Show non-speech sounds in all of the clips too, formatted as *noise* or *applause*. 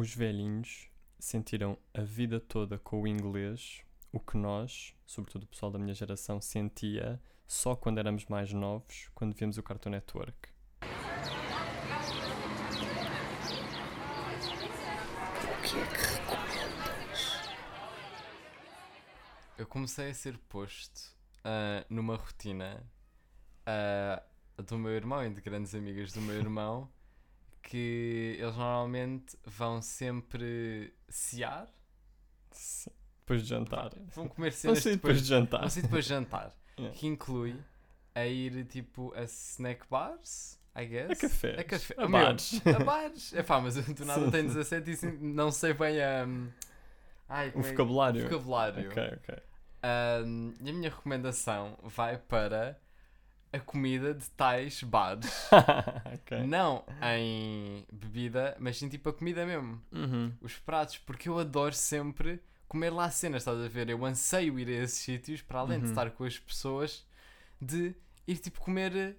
Os velhinhos sentiram a vida toda com o inglês o que nós, sobretudo o pessoal da minha geração, sentia só quando éramos mais novos, quando víamos o Cartoon Network. O que é que recomendas? Eu comecei a ser posto ah, numa rotina ah, do meu irmão e de grandes amigas do meu irmão que eles normalmente vão sempre cear, Sim. Depois de jantar. vão comer cenas depois, depois de jantar. vão sair depois de jantar, Yeah. que inclui a ir tipo a snack bars, I guess. A cafés. A café. A meu, bares. A bares. *laughs* É pá, mas do nada Sim, tenho sim. 17 e não sei bem a. Ai, O é- vocabulário. o vocabulário. Ok, ok. Ahm, e a minha recomendação vai para a comida de tais bares. *laughs* ok. Não em bebida, mas sim tipo a comida mesmo. Uhum. Os pratos, porque eu adoro sempre comer lá cenas, estás a ver? Eu anseio ir a esses sítios para além de Uhum. estar com as pessoas, de ir tipo comer eh,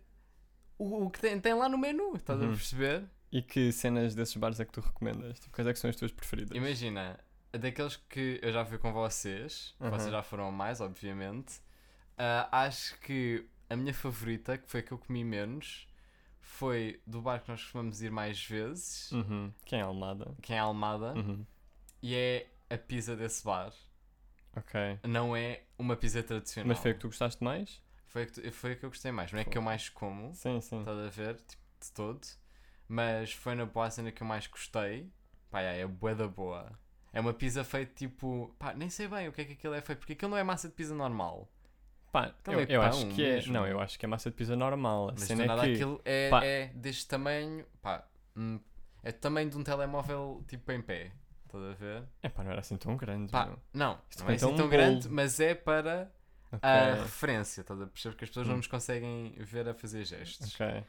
o, o que tem, tem lá no menu, estás a Uhum. perceber? E que cenas desses bares é que tu recomendas? Tipo, quais é que são as tuas preferidas? Imagina, daqueles que eu já fui com vocês, Uhum. vocês já foram a mais, obviamente. ah, acho que a minha favorita, que foi a que eu comi menos, foi do bar que nós costumamos ir mais vezes, Uhum. Quem é Almada? que é Almada, Uhum. e é a pizza desse bar. Ok. Não é uma pizza tradicional. Mas foi a que tu gostaste mais? Foi a que, tu- foi a que eu gostei mais. Não é que eu mais como, Sim, sim. estás a ver, tipo, de todo. Mas foi na boa cena que eu mais gostei. Pá, é, é bué da boa. É uma pizza feita tipo. Pá, nem sei bem o que é que aquilo é feito, porque aquilo não é massa de pizza normal. Pá, eu, é eu acho que é. mesmo. Não, eu acho que é massa de pizza normal. A Mas cena é nada que. aquilo é, pá. é deste tamanho. Pá, hum, é tamanho de um telemóvel tipo em pé. Estás a ver? É pá, não era assim tão grande. Pá, não, Isto não é assim um tão bolo. grande, mas é para Ok. a referência, estás a perceber? Porque as pessoas não Hum. nos conseguem ver a fazer gestos. Ok.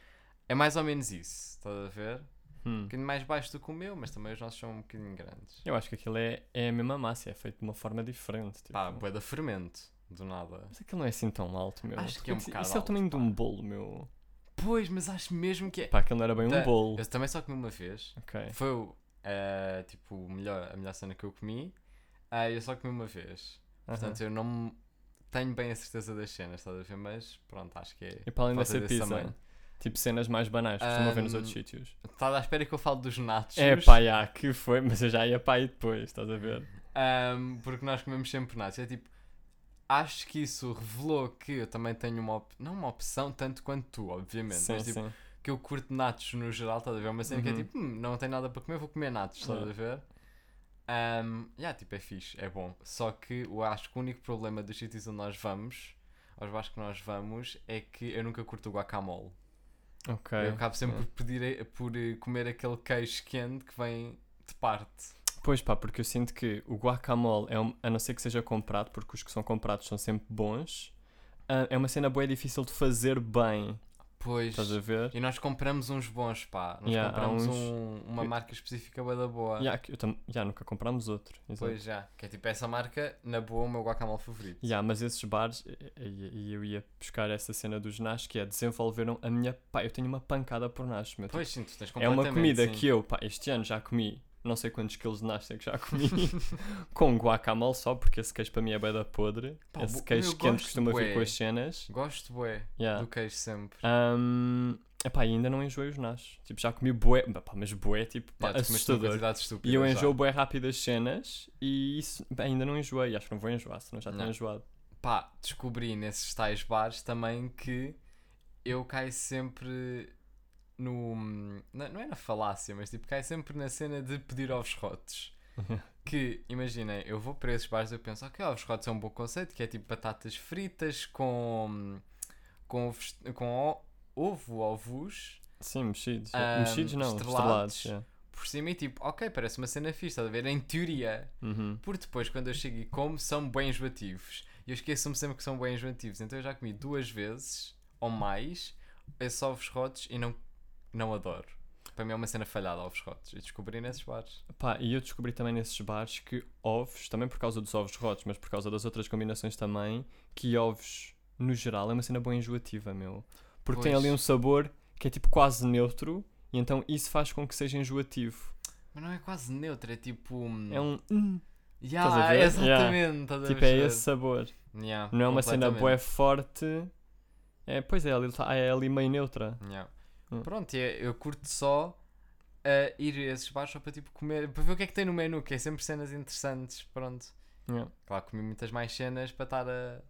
É mais ou menos isso, estás a ver? Um Hum. bocadinho mais baixo do que o meu, mas também os nossos são um bocadinho grandes. Eu acho que aquilo é, é a mesma massa, é feito de uma forma diferente. Tipo. Pá, bué da fermento, do nada. Mas aquilo não é assim tão alto, meu. Acho que é um Isso- bocado Isso é o tamanho de um bolo, meu. Pois, mas acho mesmo que é. Pá, aquilo não era bem um bolo. Eu também só comi uma vez. Ok. Foi eh, tipo, melhor, a melhor cena que eu comi. Ah, eu só comi uma vez. Portanto, eu não tenho bem a certeza das cenas, estás a ver? Mas pronto, acho que é. E para além dessa pizza, tamanho. tipo cenas mais banais, que costumam ver nos outros sítios. Estás à espera que eu fale dos nachos? É pá, já, que foi, mas eu já ia para aí depois, estás a ver? Ahm, porque nós comemos sempre nachos. É tipo, acho que isso revelou que eu também tenho uma op... não uma opção tanto quanto tu, obviamente, Sim, mas tipo, sim. que eu curto natos no geral, estás a ver? Uma cena que é Uhum. tipo, "Hum, não tenho nada para comer, vou comer natos, estás É. a ver? Um, yeah, tipo, é fixe, é bom. Só que eu acho que o único problema dos sítios onde nós vamos, aos bares que nós vamos, é que eu nunca curto o guacamole. Ok. Eu acabo sempre é. por, pedir, por eh, comer aquele queijo quente que vem de parte. Pois pá, porque eu sinto que o guacamole, é um- a não ser que seja comprado, porque os que são comprados são sempre bons, ah, é uma cena boa e difícil de fazer bem, Pois. estás a ver? E nós compramos uns bons, pá. Nós Yeah, compramos uns- um- uma marca específica bué da boa. Já, eu tam... já nunca comprámos outro. exato. Pois já. Que é tipo essa marca, na boa, o meu guacamole favorito. Já, mas esses bares, e- eu ia buscar essa cena dos nachos, que é desenvolveram a minha. Pá, eu tenho uma pancada por nachos, meu. Pois sim, tu tens é uma comida sim. que eu, pá, este ano já comi, não sei quantos quilos de nachos é que já comi, *laughs* com guacamole só, porque esse queijo para mim é bem da podre. Pá, esse queijo quente costuma vir bué. com as cenas. Gosto, bué, Yeah. do queijo sempre. Um, epá, ainda não enjoei os nachos. Tipo, já comi bué, pá, mas bué, tipo, pá, Yeah, assustador. E eu já. enjoo bué rápido as cenas e isso, ainda não enjoei. Acho que não vou enjoar, senão já tenho enjoado. Pá, descobri nesses tais bares também que eu caio sempre no. Não, não é na falácia, mas tipo, caio sempre na cena de pedir ovos rotos. *laughs* Que, imaginem, eu vou para esses bares e eu penso, ok, ovos rotos é um bom conceito, que é tipo batatas fritas com. com, ovos- com ovo, ovos Sim, mexidos. Ahm, mexidos não, estrelados. estrelados. yeah. por cima e tipo, ok, parece uma cena fixe, estás a ver? Em teoria. Uhum. Porque depois, quando eu chego e como, são bem enjoativos. E eu esqueço-me sempre que são bem enjoativos. Então eu já comi duas vezes, ou mais, esses ovos rotos e não, não adoro. Para mim é uma cena falhada, ovos rotos. E descobri nesses bares. Pá, e eu descobri também nesses bares que ovos, também por causa dos ovos rotos, mas por causa das outras combinações também, que ovos, no geral, é uma cena bem enjoativa, meu. Porque tem Pois. ali um sabor que é tipo quase neutro, e então isso faz com que seja enjoativo. Mas não é quase neutro, é tipo. hum, É um. hum, Yeah? Exatamente, a tipo, é esse sabor. Yeah, Não é uma cena bué completamente. forte. É, pois é, ali, tá- é ali meio neutra. Yeah. Hum. Pronto, e é- eu curto só a ir a esses bares só para tipo comer, para ver o que é que tem no menu, que é sempre cenas interessantes. Pronto. Yeah. Claro, comi muitas mais cenas para estar a.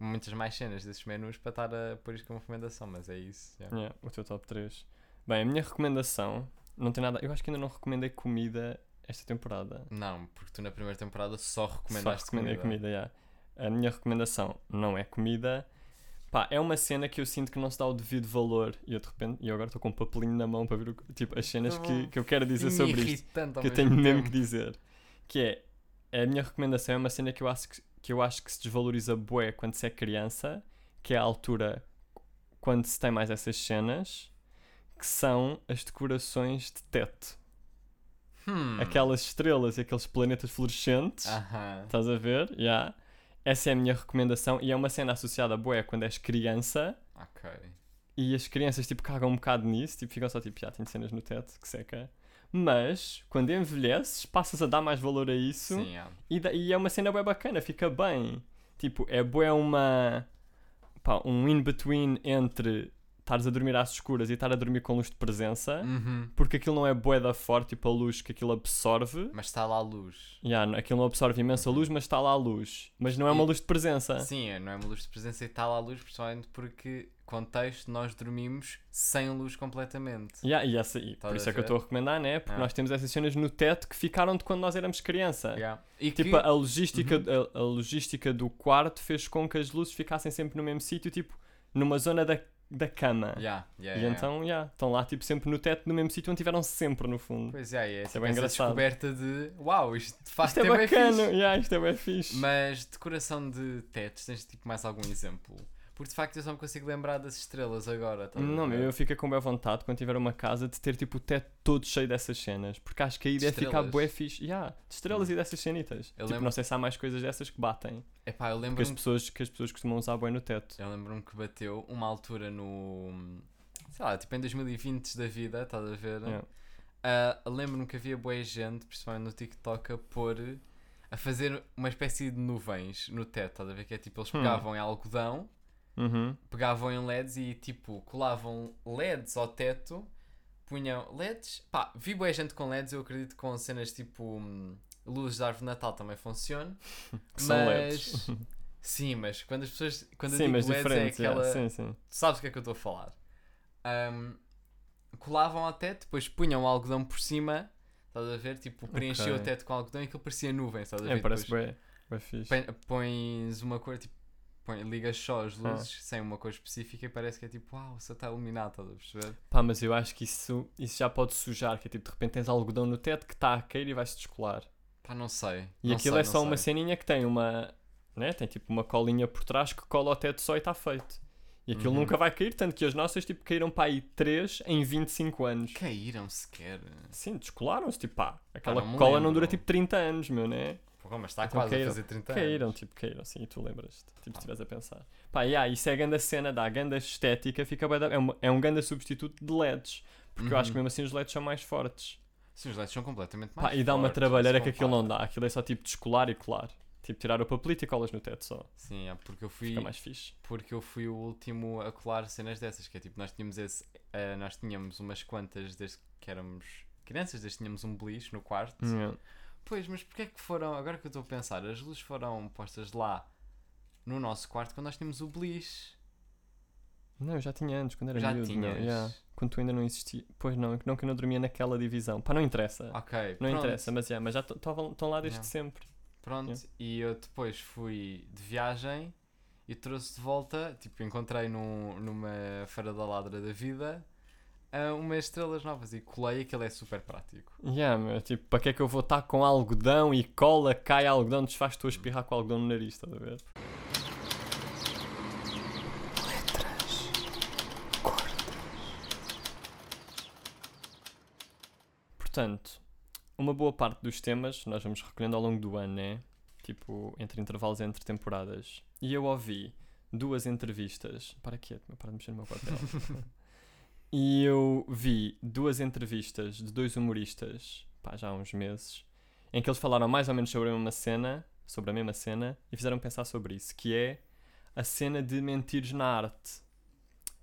Muitas mais cenas desses menus para estar a pôr isto como recomendação, mas é isso. yeah. Yeah, o teu top 3. Bem, a minha recomendação não tem nada. Eu acho que ainda não recomendei comida esta temporada. Não, porque tu na primeira temporada só Só recomendaste recomendei comida. comida, yeah. A minha recomendação não é comida. Pá, é uma cena que eu sinto que não se dá o devido valor. E eu de repente, e agora estou com um papelinho na mão para ver o, tipo, as cenas Tá que, que eu quero dizer sobre isto. que eu mesmo tenho mesmo tempo. que dizer. Que é, a minha recomendação é uma cena que eu acho que, que, eu acho que se desvaloriza bué quando se é criança, que é a altura quando se tem mais essas cenas, que são as decorações de teto. Hum. Aquelas estrelas e aqueles planetas fluorescentes. Aham. Estás a ver? Yeah. Essa é a minha recomendação e é uma cena associada a bué quando és criança Ok. e as crianças tipo cagam um bocado nisso, tipo ficam só tipo, já tenho cenas no teto, que seca. Mas quando envelheces, passas a dar mais valor a isso Sim, yeah. e, da- e é uma cena bué bacana, fica bem. Tipo, é bué uma. pá, um in-between entre estares a dormir às escuras e estar a dormir com luz de presença, Uhum. porque aquilo não é bué da forte, tipo a luz que aquilo absorve. Mas está lá a luz. Yeah, aquilo não absorve imensa luz, mas está lá a luz. Mas não é uma E- luz de presença. Sim, é, não é uma luz de presença e está lá a luz, principalmente porque, contexto, nós dormimos sem luz completamente. Yeah, e essa, e por isso é que eu estou a recomendar, né? Porque Ah. nós temos essas cenas no teto que ficaram de quando nós éramos criança. Yeah. E Tipo, que, a logística, Uhum. a, a logística do quarto fez com que as luzes ficassem sempre no mesmo sítio, tipo, numa zona da, da cama. Yeah, yeah, E yeah, então, yeah, estão lá, tipo, sempre no teto, no mesmo sítio onde estiveram sempre, no fundo. Pois é, é, é tipo bem engraçado. descoberta de uau, isto de facto isto é, bem bacana, fixe. yeah, isto é bem fixe. Mas decoração de tetos, tens tipo mais algum exemplo? Porque de facto eu só me consigo lembrar das estrelas agora. a Não, eu fico com boa vontade quando tiver uma casa de ter tipo o teto todo cheio dessas cenas. Porque acho que aí De deve ficar bué fixe. Yeah, de estrelas Hum. e dessas cenitas. Eu tipo, lembro- não sei se há mais coisas dessas que batem. Epá, eu Que as pessoas, que as pessoas costumam usar bué no teto. Eu lembro-me que bateu uma altura no. sei lá, tipo em 2020 da vida, estás a ver? Yeah. Ah, lembro-me que havia boa gente, principalmente no TikTok, a pôr. a fazer uma espécie de nuvens no teto, estás a ver? Que é tipo, eles Hum. pegavam em algodão, Uhum. pegavam em LEDs e tipo, colavam LEDs ao teto, punham LEDs. Pá, vi boa gente com LEDs, eu acredito que com cenas tipo. hum, luzes de árvore de Natal também funciona. *laughs* Que são mas. LEDs. Sim, mas quando as pessoas. Quando eu Sim, digo mas LEDs é yeah, aquela. Sim, sim. Tu sabes o que é que eu estou a falar. Ahm, colavam ao teto, depois punham algodão por cima, estás a ver? Tipo, preenchiam Ok. o teto com algodão e aquilo parecia nuvem, estás a ver? É, parece põe- pões uma cor, tipo, põe, ligas só as Ah. luzes sem uma cor específica e parece que é tipo, uau, você está iluminado, estás a perceber? Pá, mas eu acho que isso, isso já pode sujar. Que é tipo, de repente tens algodão no teto que está a cair e vai-se descolar. Pá, não sei. E não aquilo sei, é só não uma sei. ceninha que tem uma. Né? Tem tipo uma colinha por trás que cola ao teto só e está feito. E aquilo Uhum. nunca vai cair, tanto que as nossas tipo caíram para aí 3 em 25 anos. Caíram sequer. Sim, descolaram-se, tipo pá, aquela não cola não lembro. dura tipo 30 anos, meu, né? Porra, mas está Então quase caíram. a fazer 30 Caíram, anos. tipo, caíram, sim, e tu lembras-te, tipo, se estiveres a pensar. Pá, yeah, isso é a ganda cena, dá a ganda estética, fica da- é, uma- é um ganda substituto de LEDs, porque eu acho que Uhum. mesmo assim os LEDs são mais fortes. Sim, os LEDs são completamente mais Pá, e dá uma fortes, trabalheira que aquilo não dá, aquilo é só tipo descolar e colar. Tipo, tirar o papelito e colas no teto só, Sim, é porque eu fui fica mais fixe. porque eu fui o último a colar cenas dessas, que é tipo, nós tínhamos esse, eh, nós tínhamos umas quantas desde que éramos crianças, desde que tínhamos um beliche no quarto. Yeah. Pois, mas porquê é que foram, agora que eu estou a pensar, as luzes foram postas lá no nosso quarto quando nós tínhamos o beliche. Não, eu já tinha antes, quando era Já miúdo, meu, tinhas? yeah. Quando tu ainda não existia. Pois não, não que eu não dormia naquela divisão. Pá, não interessa. Ok, não pronto. interessa, mas, yeah, mas já estão lá desde Yeah. sempre. Pronto, Yeah. e eu depois fui de viagem e trouxe de volta, tipo, encontrei num, numa Feira da Ladra da Vida ah, umas estrelas novas e colei, aquilo é super prático. Yeah, meu, tipo, para que é que eu vou estar com algodão e cola, cai algodão, desfaz-te a espirrar com algodão no nariz, estás a ver? letras, cordas, Portanto, uma boa parte dos temas nós vamos recolhendo ao longo do ano, né? Tipo, entre intervalos entre temporadas. E eu ouvi duas entrevistas. Para quieto, meu, para de mexer no meu papel. *laughs* e eu vi duas entrevistas de dois humoristas. Pá, já há uns meses, em que eles falaram mais ou menos sobre a mesma cena, sobre a mesma cena, e fizeram pensar sobre isso, que é a cena de mentires na arte.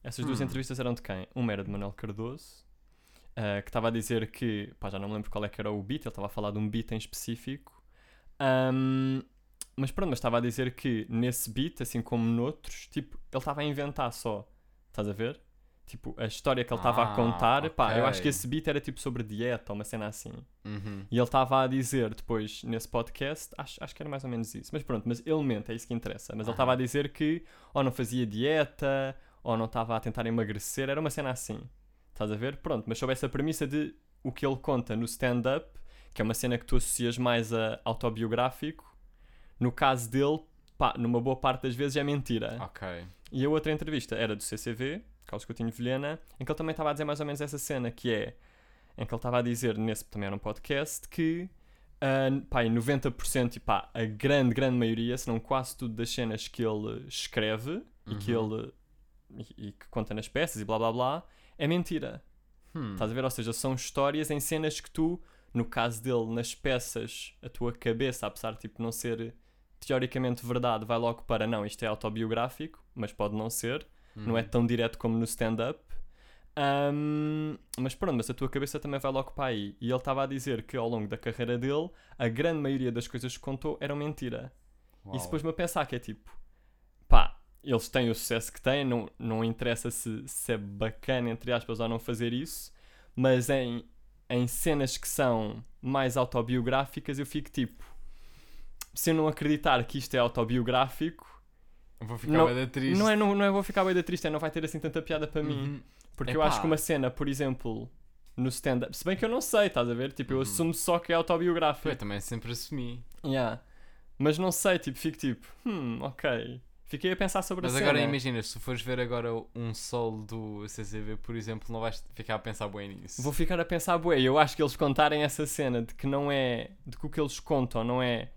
Essas duas Hum. entrevistas eram de quem? Uma era de Manuel Cardoso, ah, que estava a dizer que, pá, já não me lembro qual é que era o beat, ele estava a falar de um beat em específico. Ahm, mas pronto, mas estava a dizer que nesse beat, assim como noutros, tipo, ele estava a inventar só. Estás a ver? Tipo, a história que ele estava Ah, a contar, pá, eu acho que esse beat era tipo sobre dieta uma cena assim. Uhum. E ele estava a dizer depois nesse podcast, acho, acho que era mais ou menos isso. Mas pronto, mas ele mente, é isso que interessa. Mas ele estava a dizer que ou não fazia dieta, ou não estava a tentar emagrecer, era uma cena assim. Estás a ver? Pronto, mas sobre essa premissa de o que ele conta no stand-up, que é uma cena que tu associas mais a autobiográfico, no caso dele, pá, numa boa parte das vezes é mentira. Ok. E a outra entrevista era do CCV, Carlos Coutinho Vilhena, em que ele também estava a dizer mais ou menos essa cena, que é, em que ele estava a dizer, nesse também era um podcast, que ah, pá, em 90% e pá, a grande, grande maioria, se não quase tudo das cenas que ele escreve e que Uhum. ele e, e que conta nas peças e blá blá blá, é mentira. Hum. Estás a ver? Ou seja, são histórias em cenas que tu, no caso dele, nas peças, a tua cabeça, apesar de tipo, não ser teoricamente verdade, vai logo para não, isto é autobiográfico, mas pode não ser, não é Uhum. tão direto como no stand-up. Ahm, mas pronto, mas a tua cabeça também vai logo para aí. E ele estava a dizer que ao longo da carreira dele, a grande maioria das coisas que contou eram mentira. Uau. Isso depois-me a pensar que é tipo, pá, eles têm o sucesso que têm, não, não interessa se, se é bacana, entre aspas, ou não fazer isso, mas em, em cenas que são mais autobiográficas, eu fico tipo, se eu não acreditar que isto é autobiográfico, Vou ficar não- da triste. não é, não, não é vou ficar bem da triste, é não vai ter assim tanta piada para mim. Uhum. Porque eu Epá. acho que uma cena, por exemplo, no stand-up, se bem que eu não sei, estás a ver? Tipo, eu Uhum. assumo só que é autobiográfico. Eu também sempre assumi. Yeah. Mas não sei, tipo, fico tipo, hum, ok. Fiquei a pensar sobre Mas a agora cena. imagina, se fores ver agora um solo do CCV, por exemplo, não vais ficar a pensar bem nisso. Vou ficar a pensar, bué, eu acho que eles contarem essa cena de que não é, de que o que eles contam não é,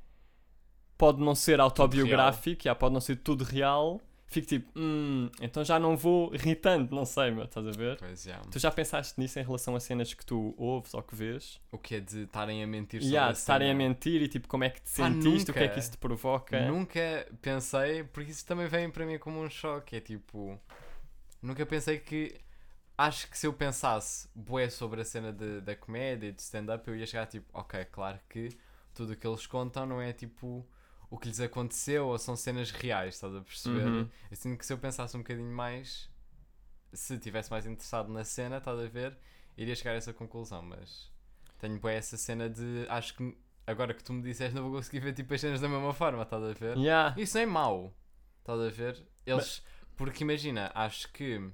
pode não ser autobiográfico, já, pode não ser tudo real, fico tipo, hum, então já não vou irritante, não sei, meu, estás a ver? Pois já. Tu já pensaste nisso em relação a cenas que tu ouves ou que vês? O que é de estarem a mentir sobre de estarem a mentir e tipo, como é que te sentiste, o que é que isso te provoca? Nunca pensei, porque isso também vem para mim como um choque. É tipo, nunca pensei que. Acho que se eu pensasse bué sobre a cena de, da comédia e de stand-up, eu ia chegar tipo, ok, claro que tudo o que eles contam não é tipo o que lhes aconteceu ou são cenas reais, estás a perceber? Uhum. Eu sinto que se eu pensasse um bocadinho mais, se estivesse mais interessado na cena, estás a ver, iria chegar a essa conclusão, mas tenho bué essa cena de, acho que agora que tu me disseste não vou conseguir ver tipo as cenas da mesma forma, estás a ver? Yeah. Isso é mau, estás a ver? Eles, porque imagina, acho que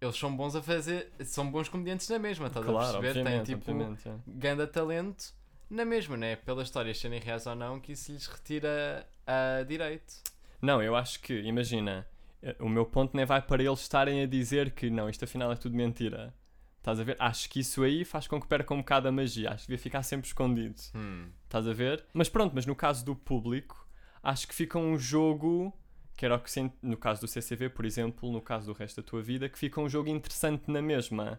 eles são bons a fazer, são bons comediantes na mesma, estás a Claro, perceber? Têm tipo obviamente, é. ganda talento na mesma, né? Pelas histórias serem reais ou não, que isso lhes retira a direito. Não, eu acho que, imagina, o meu ponto nem vai para eles estarem a dizer que não, isto afinal é tudo mentira. Estás a ver? Acho que isso aí faz com que perca um bocado a magia. Acho que devia ficar sempre escondido. Hum. Estás a ver? Mas pronto, mas no caso do público, acho que fica um jogo, que era o que no caso do CCV, por exemplo, no caso do resto da tua vida, que fica um jogo interessante na mesma.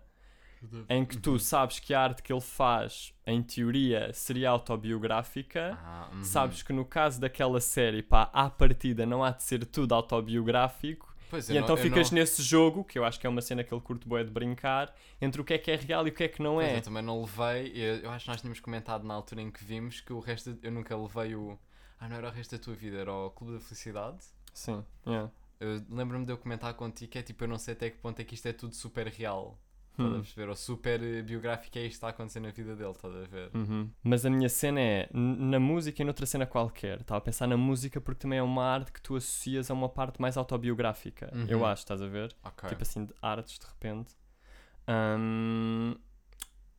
Em que tu sabes que a arte que ele faz, em teoria, seria autobiográfica. Ah, uhum. Sabes que no caso daquela série, pá, à partida não há de ser tudo autobiográfico. Pois, E então não, ficas não- nesse jogo, que eu acho que é uma cena que ele curte bué de brincar, entre o que é que é real e o que é que não Pois, é. eu também não levei. Eu, eu acho que nós tínhamos comentado na altura em que vimos que o resto. Eu nunca levei o. Ah, não era o resto da tua vida, era o Clube da Felicidade. Sim, yeah. Lembro-me de eu comentar contigo que é tipo, eu não sei até que ponto é que isto é tudo super real. Estás a Hum. perceber? Ou super biográfico é isto que está a acontecer na vida dele, estás a ver? Uhum. Mas a minha cena é na música e noutra cena qualquer. Estava a pensar na música porque também é uma arte que tu associas a uma parte mais autobiográfica. Uhum. Eu acho, estás a ver? Ok. Tipo assim, de artes de repente. Ahm,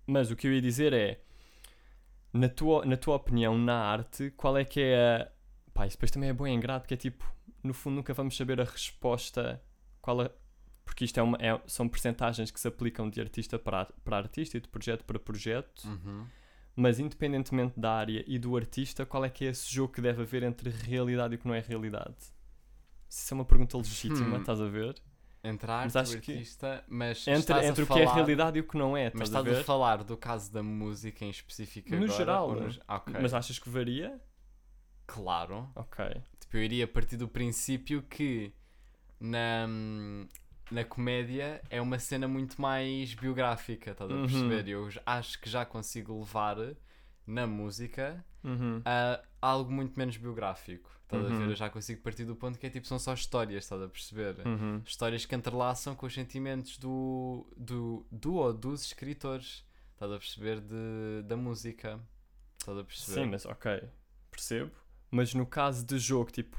mas o que eu ia dizer é, na tua, na tua opinião, na arte, qual é que é a. Pá, isso depois também é bom e ingrato, porque é tipo, no fundo nunca vamos saber a resposta. Qual a- porque isto é uma, é- são percentagens que se aplicam de artista para, para artista e de projeto para projeto. Uhum. Mas independentemente da área e do artista, qual é que é esse jogo que deve haver entre realidade e o que não é realidade? Isso é uma pergunta legítima, Hum. estás a ver? Entre a arte Mas e o que artista, mas Entre, entre o que é falar- realidade e o que não é, Mas estás a a, falar do caso da música em específico No agora? geral, né? no- Ah, ok. Mas achas que varia? Claro. Ok. Tipo, eu iria partir do princípio que na, na comédia é uma cena muito mais biográfica, estás a Uhum. perceber? Eu j- acho que já consigo levar na música Uhum. a algo muito menos biográfico. Estás a ver? Uhum. Eu já consigo partir do ponto que é tipo, são só histórias, estás a perceber? Uhum. Histórias que entrelaçam com os sentimentos do, do, do ou dos escritores, estás a perceber? De, da música. Estás a perceber? Sim, mas ok, percebo. Mas no caso de jogo, tipo,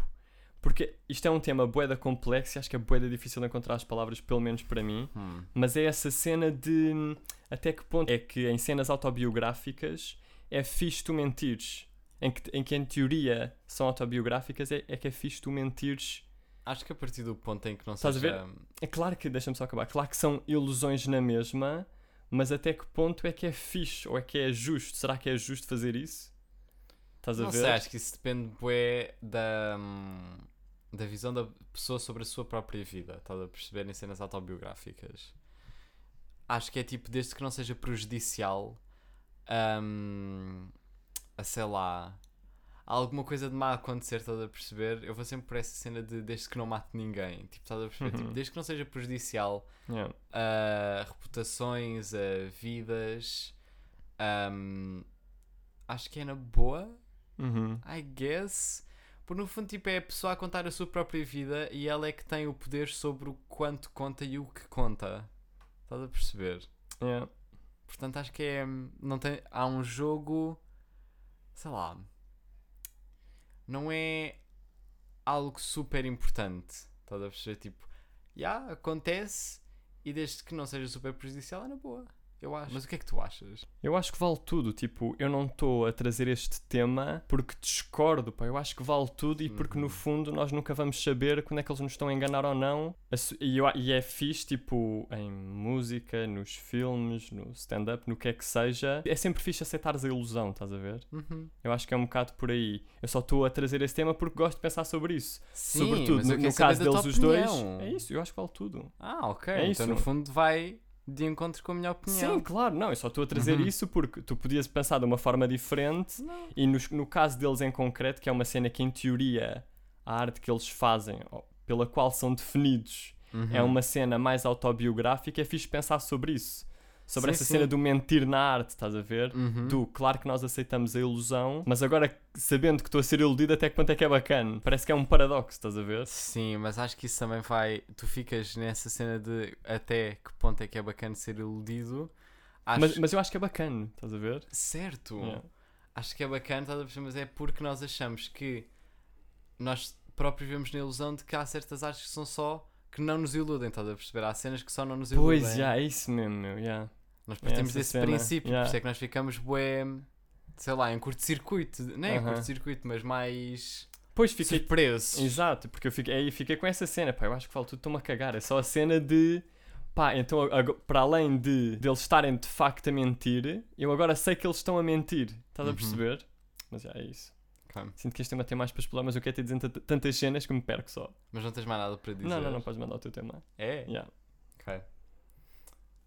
porque isto é um tema boeda complexo e acho que é boeda difícil de encontrar as palavras, pelo menos para mim. Hum. Mas é essa cena de hum, até que ponto é que em cenas autobiográficas é fixe tu mentires. Em que, em que em teoria são autobiográficas, é, é que é fixe tu mentires. Acho que a partir do ponto em que não Estás a seja... É claro que, deixa-me só acabar, claro que são ilusões na mesma, mas até que ponto é que é fixe ou é que é justo? Será que é justo fazer isso? Estás a Não ver? sei, acho que isso depende bué da, hum, da visão da pessoa sobre a sua própria vida. Estás a perceber em cenas autobiográficas. Acho que é tipo, desde que não seja prejudicial hum, a sei lá. Alguma coisa de má acontecer, estás a perceber? Eu vou sempre por essa cena de desde que não mate ninguém. Tipo, estás a perceber? Uhum. Tipo, desde que não seja prejudicial Yeah. a reputações, a vidas. hum, acho que é na boa. Uhum. I guess. Porque no fundo, tipo, é a pessoa a contar a sua própria vida e ela é que tem o poder sobre o quanto conta e o que conta. Estás a perceber? Yeah. Portanto, acho que é. Não tem, há um jogo. Sei lá. Não é algo super importante. Estás a perceber? Tipo, já acontece e desde que não seja super prejudicial é na boa. Eu acho. Mas o que é que tu achas? Eu acho que vale tudo. Tipo, eu não estou a trazer este tema porque discordo, pá. Eu acho que vale tudo e porque no Uhum. fundo nós nunca vamos saber quando é que eles nos estão a enganar ou não. E, eu e é fixe, tipo, em música, nos filmes, no stand-up, no que é que seja. É sempre fixe aceitares a ilusão, estás a ver? Uhum. Eu acho que é um bocado por aí. Eu só estou a trazer esse tema porque gosto de pensar sobre isso. Sim, Sobretudo no, no caso deles os dois. É isso, eu acho que vale tudo. Ah, ok. É então isso. no fundo vai de encontro com a minha opinião. Sim, claro, não, eu só estou a trazer Uhum. isso porque tu podias pensar de uma forma diferente Não. e no, no caso deles em concreto, que é uma cena que em teoria a arte que eles fazem, pela qual são definidos, é Uhum. uma cena mais autobiográfica, é fixe pensar sobre isso. Sobre Sim, essa sim. cena do mentir na arte, estás a ver? Uhum. Do, claro que nós aceitamos a ilusão, mas agora sabendo que estou a ser iludido, até que ponto é que é bacana? Parece que é um paradoxo, estás a ver? Sim, mas acho que isso também vai. Tu ficas nessa cena de até que ponto é que é bacana ser iludido. Acho... Mas, mas eu acho que é bacana, estás a ver? Certo! Yeah. Acho que é bacana, estás a perceber, mas é porque nós achamos que nós próprios vivemos na ilusão de que há certas artes que são só que não nos iludem, estás a perceber? Há cenas que só não nos iludem. Pois, já, é isso mesmo, meu, já. Nós partimos essa desse cena, princípio, yeah. por isso é que nós ficamos bué, sei lá, em curto-circuito. Nem em curto-circuito, mas mais Pois fiquei surpresos. Exato, porque eu fiquei, aí fiquei com essa cena, pá, eu acho que falo tudo, estou-me a cagar, é só a cena de, pá, então para além de, de eles estarem de facto a mentir, eu agora sei que eles estão a mentir, estás a Uhum. perceber? Mas já é isso. Ok. Sinto que este tema tem mais para explorar, mas eu quero ter dizer tant- tantas cenas que me perco só. Mas não tens mais nada para dizer. Não, não, não podes mandar o teu tema. É? Yeah. Ok.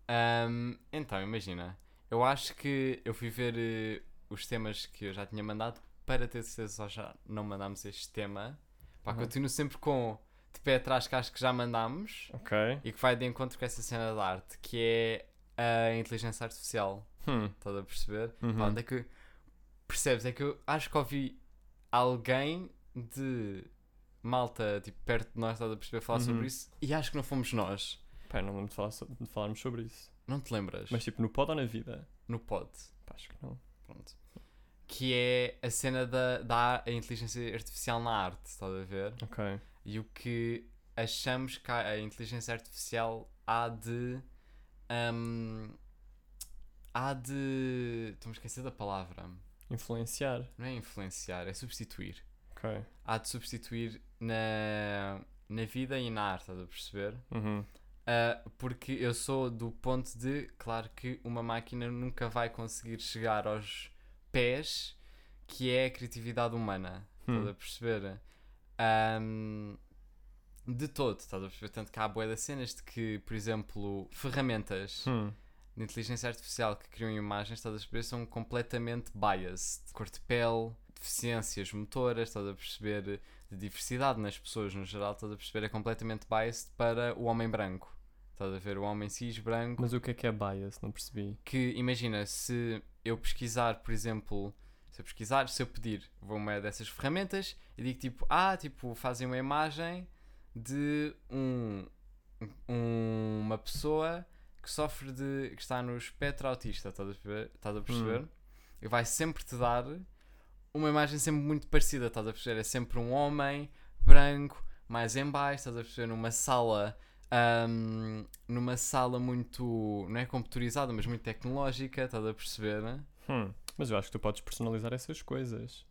Ahm, então, imagina. Eu acho que eu fui ver eh, os temas que eu já tinha mandado para ter certeza só já não mandámos este tema. Pá, Uhum. continuo sempre com de pé atrás que acho que já mandámos Ok. e que vai de encontro com essa cena da arte, que é a inteligência artificial. Hum. Estás a perceber? Uhum. Pá, onde é que percebes? É que eu acho que ouvi alguém de malta tipo, perto de nós, estás a perceber, falar Uhum. sobre isso e acho que não fomos nós. Pá, não lembro de, falar so- de falarmos sobre isso. Não te lembras? Mas tipo, no pod ou na vida? No pod. Pá, acho que não. Pronto. Que é a cena da, da inteligência artificial na arte, estás a ver? Ok. E o que achamos que a inteligência artificial há de. hum, há de. Estou-me a esquecer da palavra. Influenciar. Não é influenciar, é substituir. Ok. Há de substituir na, na vida e na arte, estás a perceber? Uhum. Ah, porque eu sou do ponto de, claro que uma máquina nunca vai conseguir chegar aos pés que é a criatividade humana. Estás Hum. a perceber? Ahm, De todo, estás a perceber? Tanto que há boé das cenas de que, por exemplo, ferramentas Hum. De inteligência artificial que criam imagens, estás a perceber, são completamente biased. Cor de pele, deficiências motoras, estás a perceber, de diversidade nas pessoas no geral, estás a perceber, é completamente biased para o homem branco. Estás a ver o homem cis branco Mas o que é que é bias? Não percebi. que imagina se eu pesquisar, por exemplo, se eu pesquisar, se eu pedir, vou uma dessas ferramentas e digo tipo, ah, tipo, fazem uma imagem de um, um- uma pessoa que sofre de. que está no espectro autista, estás a perceber? Estás a perceber? E vai sempre te dar uma imagem sempre muito parecida, estás a perceber? É sempre um homem branco, mais em baixo, estás a perceber? Numa sala. ahm, numa sala muito. não é computurizada, mas muito tecnológica, estás a perceber? Hum. Mas eu acho que tu podes personalizar essas coisas.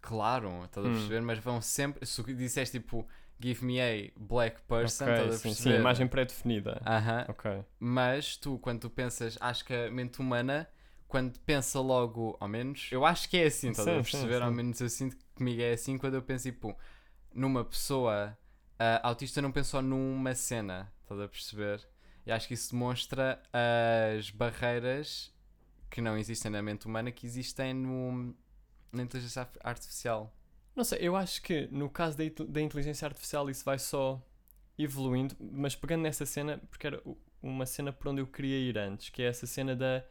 Claro, estás a Hum. perceber? Mas vão sempre. Se disseste tipo, give me a black person, ok, estás a sim, sim, imagem pré-definida. Aham. Ok. Mas tu, quando tu pensas, acho que a mente humana, quando pensa logo, ao menos, eu acho que é assim, estás a sim, perceber? Ao sim. menos eu sinto que comigo é assim quando eu penso, tipo, numa pessoa ah, autista, não penso só numa cena, estás a perceber? E acho que isso demonstra as barreiras que não existem na mente humana que existem no, na inteligência ar- artificial. Não sei, eu acho que no caso da, da inteligência artificial isso vai só evoluindo, mas pegando nessa cena, porque era uma cena por onde eu queria ir antes, que é essa cena da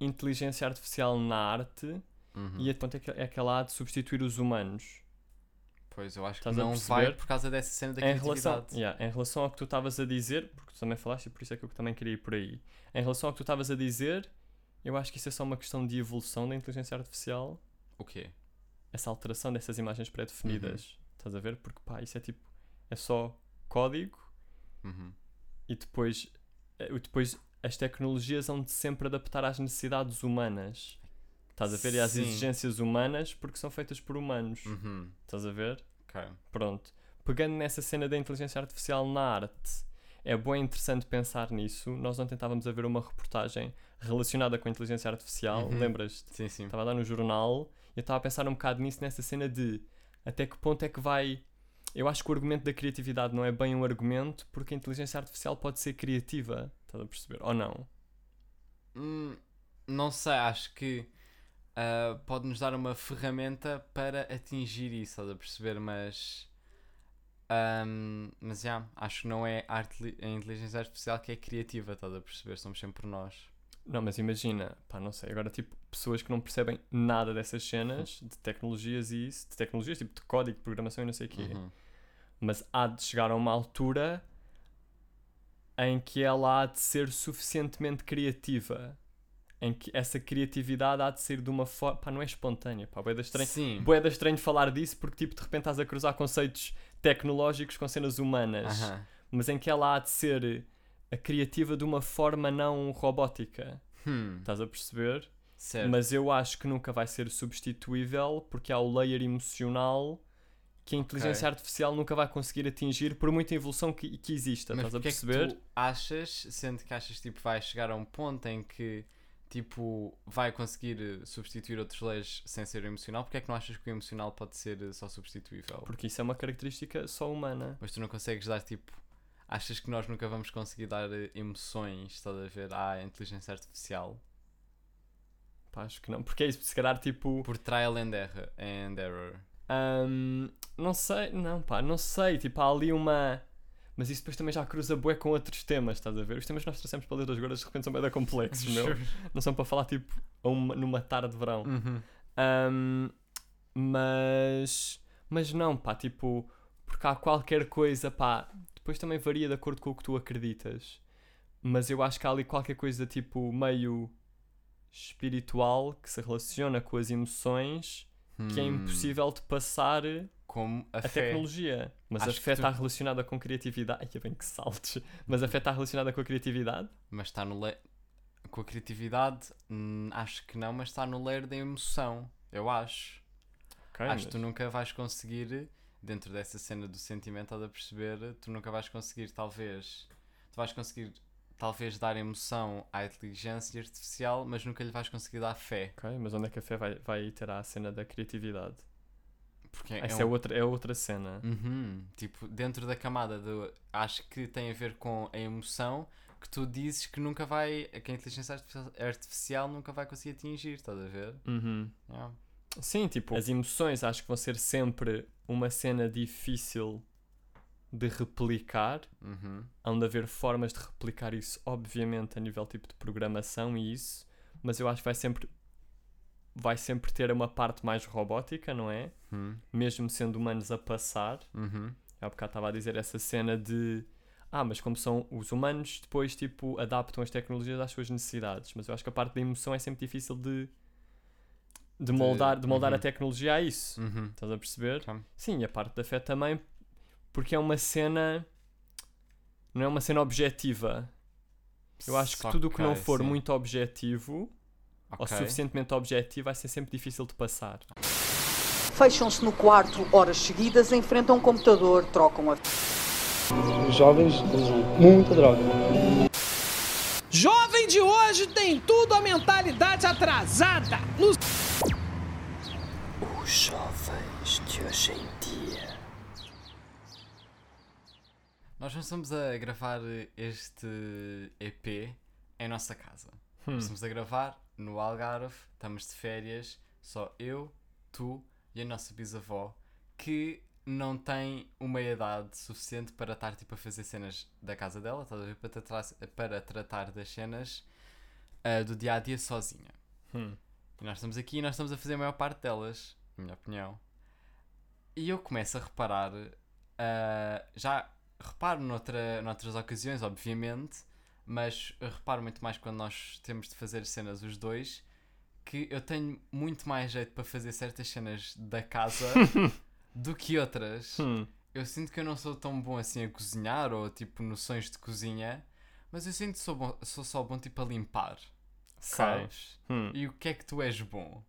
inteligência artificial na arte Uhum. e ponto é que, é que ela há de substituir os humanos. Pois, eu acho que Estás a não vai por causa dessa cena da Em relação, criatividade. yeah, em relação ao que tu estavas a dizer, porque tu também falaste e por isso é que eu também queria ir por aí. Em relação ao que tu estavas a dizer, eu acho que isso é só uma questão de evolução da inteligência artificial, O quê? Essa alteração dessas imagens pré-definidas. Estás a ver? Porque pá, isso é tipo, é só código Uhum. e depois, eh, depois as tecnologias vão de sempre adaptar às necessidades humanas. Estás a ver? E às Sim. exigências humanas porque são feitas por humanos. Uhum. Estás a ver? Ok. Pronto. Pegando nessa cena da inteligência artificial na arte, é bem interessante pensar nisso. Nós ontem estávamos a ver uma reportagem relacionada com a inteligência artificial, Uhum. lembras-te? Sim, sim. Estava a dar no jornal e eu estava a pensar um bocado nisso, nessa cena de até que ponto é que vai. Eu acho que o argumento da criatividade não é bem um argumento porque a inteligência artificial pode ser criativa. Estás a perceber? Ou não? Hum, não sei, acho que ah, pode-nos dar uma ferramenta para atingir isso, estás a perceber? Mas. ahm, mas já, acho que não é a, a inteligência artificial que é criativa, estás a perceber? Somos sempre nós. Não, mas imagina, pá, não sei, agora tipo, pessoas que não percebem nada dessas cenas, de tecnologias e isso, de tecnologias, tipo de código, de programação e não sei o quê. Uhum. mas há de chegar a uma altura em que ela há de ser suficientemente criativa. Em que essa criatividade há de ser de uma forma. Pá, não é espontânea. Pá, bué da estranho. Sim. Bué da estranho falar disso porque, tipo, de repente estás a cruzar conceitos tecnológicos com cenas humanas. Aham. Mas em que ela há de ser a criativa de uma forma não robótica. Hum, Estás a perceber? certo. Mas eu acho que nunca vai ser substituível porque há o layer emocional que a inteligência artificial nunca vai conseguir atingir por muita evolução que, que exista. Mas Estás a porque é que perceber? tu achas, sendo que achas tipo vai chegar a um ponto em que tipo vai conseguir eh, substituir outros leis sem ser emocional, porque é que não achas que o emocional pode ser eh, só substituível? Porque isso é uma característica só humana. Mas tu não consegues dar tipo. Achas que nós nunca vamos conseguir dar eh, emoções, estás a ver, à inteligência artificial? Pá, acho que não. Porque é isso, se calhar tipo. Por trial and error. And error. hum, não sei, não, pá, não sei. Tipo, há ali uma. Mas isso depois também já cruza bué com outros temas, estás a ver? Os temas que nós trouxemos para ler das gordas de repente são bem complexos, meu. *laughs* Não são para falar tipo uma- numa tarde de verão. Uhum. Um, mas, mas não, pá, tipo, porque há qualquer coisa, pá, depois também varia de acordo com o que tu acreditas. Mas eu acho que há ali qualquer coisa tipo meio espiritual que se relaciona com as emoções que é Hum, impossível de passar Como a, a tecnologia. Mas Acho a fé tu- está relacionada com criatividade. Ai, que bem que saltes. Mas a fé está relacionada com a criatividade? Mas está no le... Com a criatividade, hum, acho que não, mas está no layer da emoção. Eu acho. Ok, acho que tu mas- nunca vais conseguir, dentro dessa cena do sentimento, estás a perceber, tu nunca vais conseguir, talvez. Tu vais conseguir, talvez, dar emoção à inteligência artificial, mas nunca lhe vais conseguir dar fé. Ok, mas onde é que a fé vai, vai ter a cena da criatividade? Porque é, Essa é, um- outra, é outra cena. Uhum, Tipo, dentro da camada do. Acho que tem a ver com a emoção que tu dizes que nunca vai. que a inteligência artificial, artificial nunca vai conseguir atingir, estás a ver? Uhum. Yeah. Sim, tipo, as emoções acho que vão ser sempre uma cena difícil de replicar. Uhum. Hão de haver formas de replicar isso, obviamente, a nível tipo de programação e isso, mas eu acho que vai sempre vai sempre ter uma parte mais robótica, não é? Uhum. Mesmo sendo humanos a passar. Uhum. Há bocado estava a dizer essa cena de ah, mas como são os humanos, depois tipo adaptam as tecnologias às suas necessidades. Mas eu acho que a parte da emoção é sempre difícil de de moldar, de moldar a uhum. tecnologia a isso. Uhum. Estás a perceber? Tá. Sim, e a parte da fé também, porque é uma cena. Não é uma cena objetiva. Eu acho que tudo o que não for sim. muito objetivo ou Ok. suficientemente objetivo vai ser sempre difícil de passar. Fecham-se no quarto horas seguidas, enfrentam um computador, trocam a Os jovens usam muita droga. Jovem de hoje tem tudo a mentalidade atrasada. No Os jovens de hoje em dia. Nós não estamos a gravar este EP em nossa casa. Hum. Estamos a gravar no Algarve, estamos de férias, só eu, tu e a nossa bisavó, que não tem uma idade suficiente para estar tipo, a fazer cenas da casa dela, estás a ver? Para, tratar, para tratar das cenas ah, do dia a dia sozinha. Hum. E nós estamos aqui e nós estamos a fazer a maior parte delas, minha opinião. E eu começo a reparar, ah, já reparo noutra, noutras ocasiões, obviamente, mas eu reparo muito mais quando nós temos de fazer cenas os dois, que eu tenho muito mais jeito para fazer certas cenas da casa *laughs* do que outras. Hum. Eu sinto que eu não sou tão bom assim a cozinhar ou tipo noções de cozinha, mas eu sinto que sou, bom, sou só bom tipo a limpar, sabes? Hum. E o que é que tu és bom?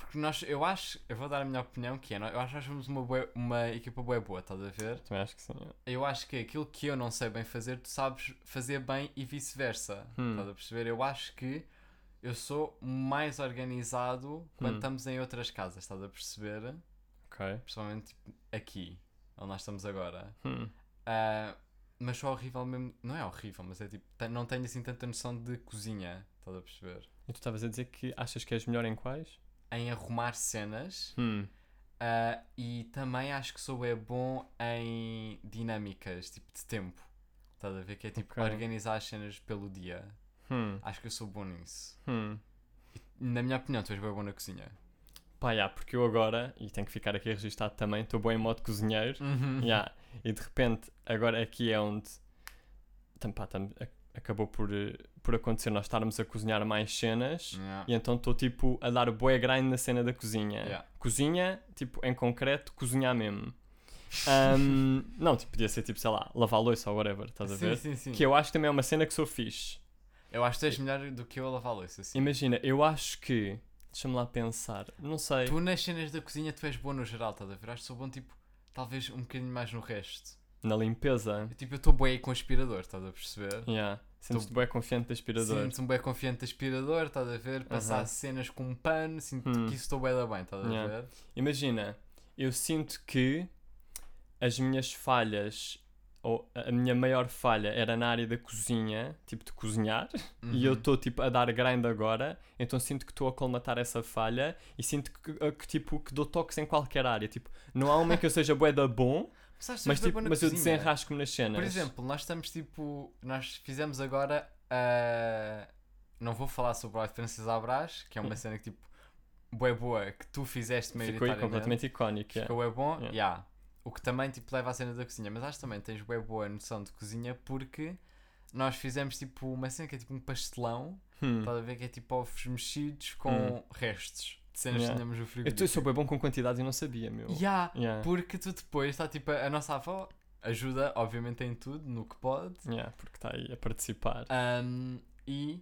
Porque nós, eu acho, eu vou dar a minha opinião que é, eu acho que nós somos uma, uma equipa bué boa, estás a ver? Também acho que sim. Eu acho que aquilo que eu não sei bem fazer, tu sabes fazer bem e vice-versa. Hum. Estás a perceber? Eu acho que eu sou mais organizado quando Hum. estamos em outras casas, estás a perceber? Ok. Principalmente aqui, onde nós estamos agora. Hum. Ah, mas sou horrível mesmo. Não é horrível, mas é tipo, não tenho assim tanta noção de cozinha, estás a perceber? E tu estavas a dizer que achas que és melhor em quais? Em arrumar cenas Hum. ah, e também acho que sou é bom em dinâmicas, tipo de tempo. Estás a ver? Que é tipo Ok. organizar as cenas pelo dia. Hum. Acho que eu sou bom nisso. Hum. Na minha opinião, tu és bem bom na cozinha. Pá, já, porque eu agora, e tenho que ficar aqui registado também, estou bem em modo cozinheiro. Uhum. Ya, E de repente, agora aqui é onde tam, pá, tam- acabou por, eh, por acontecer nós estarmos a cozinhar mais cenas. Yeah. E então estou tipo a dar bué grind na cena da cozinha. Yeah. Cozinha, tipo, em concreto, cozinhar mesmo. Ahm, *laughs* não, tipo, podia ser tipo, sei lá, lavar louça ou whatever, estás a Sim, ver? sim, sim. Que eu acho que também é uma cena que sou fixe. Eu acho que tu és melhor do que eu a lavar louça. Assim. Imagina, eu acho que. Deixa-me lá pensar. Não sei. Tu nas cenas da cozinha tu és bom no geral, estás a ver? Acho que sou bom tipo, talvez um bocadinho mais no resto. Na limpeza. Eu, tipo, eu estou bem com aspirador, estás a perceber? Yeah. Sentes-te bué confiante de aspirador. Sinto-me bem confiante de aspirador, estás a ver? Passar Aham. cenas com um pano, sinto Hum. que isso estou bem da bem, estás a Yeah. ver? Imagina, eu sinto que as minhas falhas, ou a minha maior falha era na área da cozinha, tipo de cozinhar, e eu Uhum. estou tipo a dar grind agora, então sinto que estou a colmatar essa falha e sinto que, que, tipo que dou toques em qualquer área. Tipo, não há uma que eu seja bué da bom, Mas, mas, tipo, mas eu desenrasco-me nas cenas. Por exemplo, nós estamos tipo. Nós fizemos agora. ah, não vou falar sobre o Francis Abras, que é uma cena que tipo. Boa boa, que tu fizeste ficou aí maioritariamente. completamente icónico. yeah. Ficou é bom, Yeah. yeah. O que também tipo, leva à cena da cozinha. Mas acho que também tens bem boa noção de cozinha porque nós fizemos tipo uma cena que é tipo um pastelão. Hum. Estás a ver que é tipo ovos mexidos com Hum. restos de cenas Yeah. que tínhamos no tô- eu frigorífico. sou bem bom com quantidades e não sabia, meu. Yeah, Yeah. Porque tu depois está tipo a nossa avó ajuda, obviamente, em tudo, no que pode. Yeah, porque está aí a participar. Um, e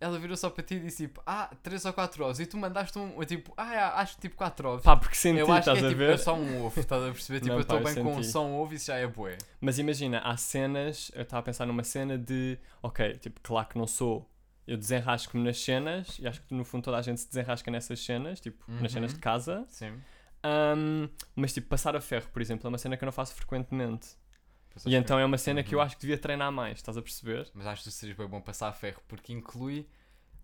ela virou só para ti e disse tipo, ah, 3 ou 4 ovos. E tu mandaste um, tipo, ah, é, acho que tipo 4 ovos. Pá, porque senti, eu acho que estás é, a tipo, ver? é só um ovo, estás a perceber? *laughs* Tipo, Não, eu estou bem com senti. só um ovo e isso já é bué. Mas imagina, há cenas, eu estava a pensar numa cena de, ok, tipo, claro que não sou, eu desenrasco-me nas cenas, e acho que no fundo toda a gente se desenrasca nessas cenas, tipo, nas cenas Uhum. de casa, Sim. Ahm, mas tipo, passar a ferro, por exemplo, é uma cena que eu não faço frequentemente. E então é uma cena que eu Uhum. acho que devia treinar mais, estás a perceber? Mas acho que tu serias bem bom passar a ferro porque inclui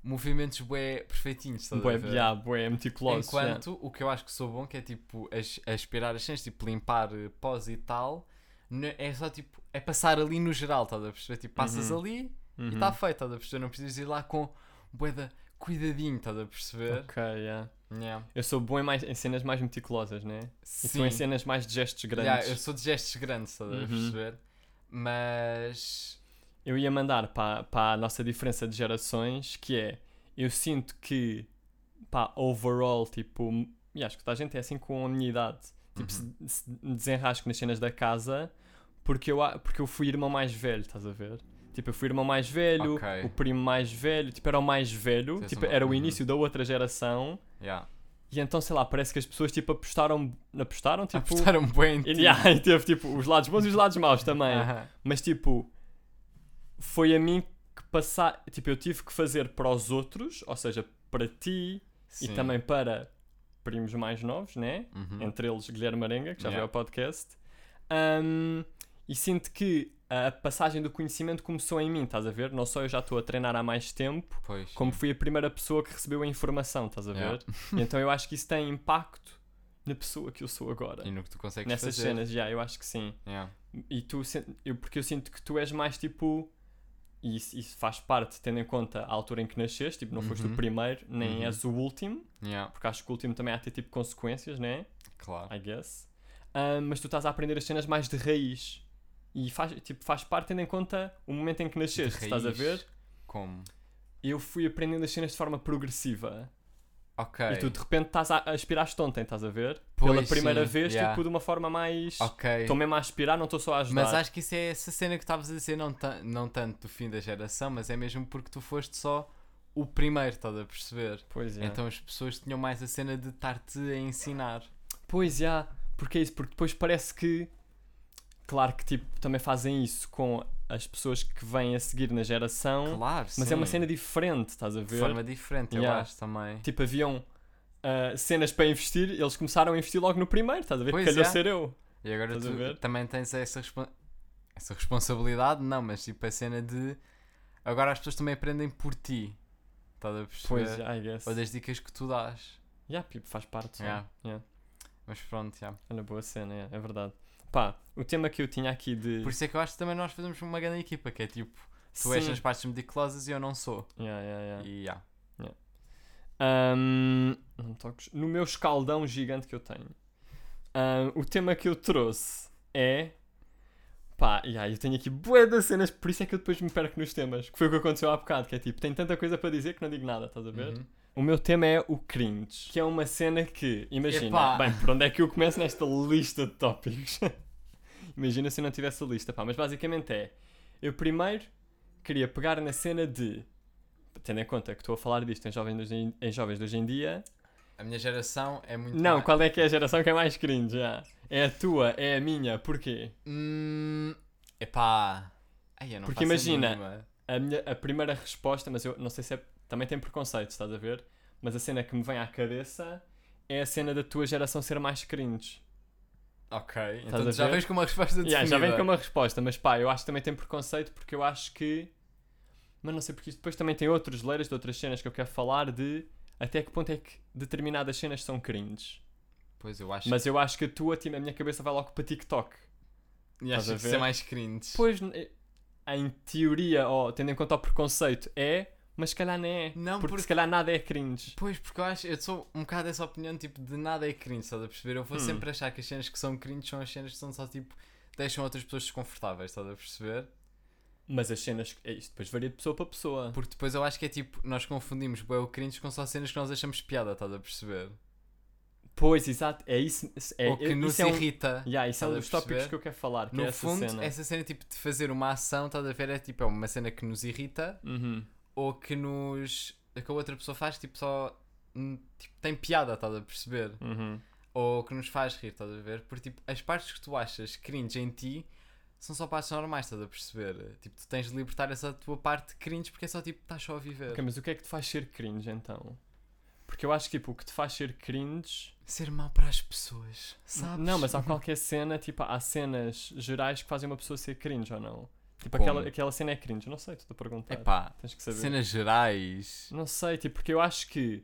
movimentos bué perfeitinhos, estás a Bué, ver? yeah, bué, meticuloso. yeah. Enquanto o que eu acho que sou bom, que é tipo as- aspirar as cenas, tipo limpar eh, pós e tal, é só tipo, é passar ali no geral, estás a perceber? Tipo, passas Uhum. ali e Uhum. está feito, estás a perceber? Não precisas ir lá com bué da cuidadinho, estás a perceber? Ok, yeah. Yeah. Eu sou bom em, mais, em cenas mais meticulosas, né? E tu Sim, em cenas mais de gestos grandes. Yeah, eu sou de gestos grandes, estás a Uhum. perceber? Mas. Eu ia mandar para, para a nossa diferença de gerações, que é, eu sinto que, pá, overall, tipo, e acho que toda a gente é assim com a minha idade, tipo, Uhum. se, se desenrasco nas cenas da casa, porque eu, a- porque eu fui irmão mais velho, estás a ver? Tipo, eu fui irmão mais velho, Ok. o primo mais velho, tipo, era o mais velho, Tens tipo, uma- era o uhum. início da outra geração, Yeah. e então, sei lá, parece que as pessoas, tipo, apostaram, apostaram, tipo... Apostaram bem em ti. E, *laughs* yeah, e teve, tipo, os lados bons e os lados maus também. Aham. Mas tipo, foi a mim que passar. Tipo, eu tive que fazer para os outros, ou seja, para ti Sim. e também para primos mais novos, né? Uhum. Entre eles Guilherme Arenga, que já Yeah. veio ao podcast. Ahm, e sinto que a passagem do conhecimento começou em mim, estás a ver? Não só eu já estou a treinar há mais tempo, Pois. como fui a primeira pessoa que recebeu a informação, estás a ver? Yeah. *laughs* Então eu acho que isso tem impacto na pessoa que eu sou agora. E no que tu consegues Nessas fazer. cenas, já, eu acho que sim. Yeah. E tu, eu, porque eu sinto que tu és mais tipo. E isso, isso faz parte, tendo em conta a altura em que nasceste, tipo, não foste o Uhum. primeiro, nem Uhum. és o último, Yeah. porque acho que o último também há de ter tipo consequências, né? Claro. I guess. Ah, mas tu estás a aprender as cenas mais de raiz. E faz, tipo, faz parte tendo em conta o momento em que nasceste, estás a ver? Como? Eu fui aprendendo as cenas de forma progressiva. Ok. E tu de repente estás a, aspiraste ontem, estás a ver? Pois, Pela primeira sim, vez, yeah. tipo, de uma forma mais. Ok. Estou mesmo a aspirar, não estou só a ajudar. Mas acho que isso é essa cena que estavas a dizer, não, não tanto do fim da geração, mas é mesmo porque tu foste só o primeiro, estás a perceber? Pois é. Então as pessoas tinham mais a cena de estar-te a ensinar. Pois já, porque é isso, porque depois parece que, claro que tipo, também fazem isso com as pessoas que vêm a seguir na geração, Claro, mas é uma sim. cena diferente, estás a de ver? forma diferente, eu Yeah. acho também. Tipo, haviam ah, cenas para investir, eles começaram a investir logo no primeiro, estás a ver? Pois Calhou é. ser eu. E agora Estás tu também tens essa, respon- essa responsabilidade, não, mas tipo a cena de agora as pessoas também aprendem por ti. Estás a perceber? Pois, I guess. Ou das dicas que tu dás. Yeah, tipo, faz parte. Yeah. Yeah. Mas pronto, já. Olha, boa cena, yeah, é verdade. Pá, o tema que eu tinha aqui de. Por isso é que eu acho que também nós fazemos uma grande equipa, que é tipo, tu Sim. és as partes meticulosas e eu não sou. Yeah, yeah, yeah. E já. Ahm, não toques. No meu escaldão gigante que eu tenho, ahm, o tema que eu trouxe é. Pá, yeah, eu tenho aqui bué das cenas, por isso é que eu depois me perco nos temas. Que foi o que aconteceu há bocado, que é tipo, tem tanta coisa para dizer que não digo nada, estás a ver? Uhum. O meu tema é o cringe, que é uma cena que, imagina, Epá. bem, por onde é que eu começo nesta lista de tópicos? *laughs* imagina se eu não tivesse a lista, pá, mas basicamente é, eu primeiro queria pegar na cena de, tendo em conta que estou a falar disto em jovens de hoje em, em jovens de hoje em dia, A minha geração é muito. não, mais- qual é que é a geração que é mais cringe, já? É a tua, é a minha, porquê? Hum, epá. Ai, eu não Porque imagina. A, minha, a primeira resposta, mas eu não sei se é, também tem preconceitos, estás a ver? Mas a cena que me vem à cabeça é a cena da tua geração ser mais cringe. Ok, Estás então a já ver? vens com uma resposta definida. Yeah, já vem com uma resposta, mas pá, eu acho que também tem preconceito porque eu acho que. Mas não sei porque depois também tem outros leiras de outras cenas que eu quero falar de até que ponto é que determinadas cenas são cringe. Pois eu acho. Mas eu acho que a tua, tipo, a minha cabeça vai logo para TikTok. e estás acho a que isso é mais cringe. Pois, em teoria, tendo em conta o preconceito, é, mas se calhar não é. Não, porque, porque- se calhar nada é cringe. Pois, porque eu acho, eu sou um bocado dessa opinião, tipo, de nada é cringe, estás a perceber? Eu vou Hum. sempre achar que as cenas que são cringe são as cenas que são só, tipo, deixam outras pessoas desconfortáveis, estás a perceber? Mas as cenas. É isto depois varia de pessoa para pessoa. Porque depois eu acho que é tipo, nós confundimos bué o cringe com só cenas que nós achamos piada, estás a perceber? Pois, exato. É isso. É, Ou que é- nos isso é um, irrita. yeah, isso é um dos tópicos que eu quero falar. Que No é essa fundo, cena. essa cena tipo de fazer uma ação, estás a ver? É tipo, é uma cena que nos irrita Uhum. Ou que nos. que a outra pessoa faz, tipo, só. Tipo, tem piada, estás a perceber? Uhum. Ou que nos faz rir, estás a ver? Porque tipo, as partes que tu achas cringe em ti são só partes normais, estás a perceber? Tipo, tu tens de libertar essa tua parte cringe porque é só tipo, estás só a viver. Ok, mas o que é que te faz ser cringe então? Porque eu acho que tipo, o que te faz ser cringe. Ser mau para as pessoas, sabes? Não, mas há *laughs* qualquer cena, tipo, há cenas gerais que fazem uma pessoa ser cringe ou não. Tipo, Como? aquela, aquela cena é cringe. Não sei, estou a perguntar. Epá, Tens que saber. cenas gerais. Não sei, tipo, porque eu acho que.